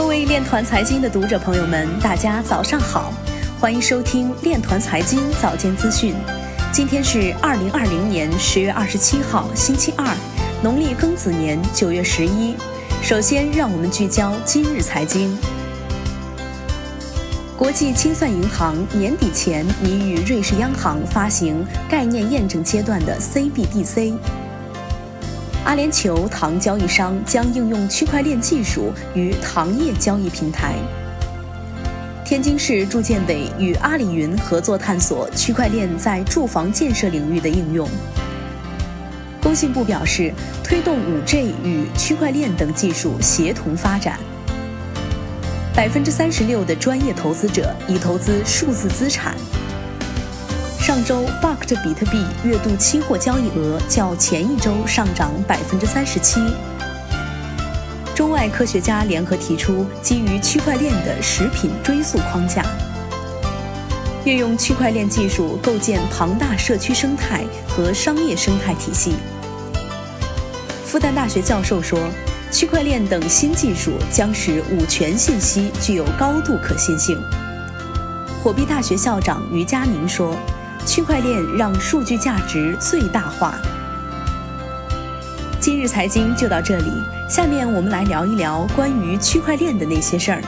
各位链团财经的读者朋友们，大家早上好，欢迎收听链团财经早间资讯。今天是二零二零年十月二十七号，星期二，农历庚子年九月十一。首先，让我们聚焦今日财经。国际清算银行年底前拟与瑞士央行发行概念验证阶段的 CBDC。阿联酋糖交易商将应用区块链技术于糖业交易平台。天津市住建委与阿里云合作探索区块链在住房建设领域的应用。工信部表示，推动 5G 与区块链等技术协同发展。百分之三十六的专业投资者已投资数字资产。上周 b u c k 的比特币月度期货交易额较前一周上涨百分之三十七。中外科学家联合提出基于区块链的食品追溯框架，运用区块链技术构建庞大社区生态和商业生态体系。复旦大学教授说，区块链等新技术将使五权信息具有高度可信性。火币大学校长于佳宁说，区块链让数据价值最大化。今日财经就到这里，下面我们来聊一聊关于区块链的那些事儿。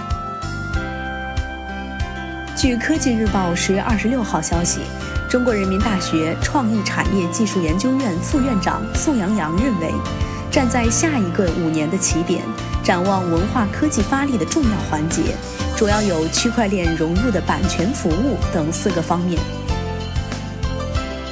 据科技日报十月二十六号消息，中国人民大学创意产业技术研究院副院长宋阳阳认为，站在下一个五年的起点，展望文化科技发力的重要环节，主要有区块链融入的版权服务等四个方面。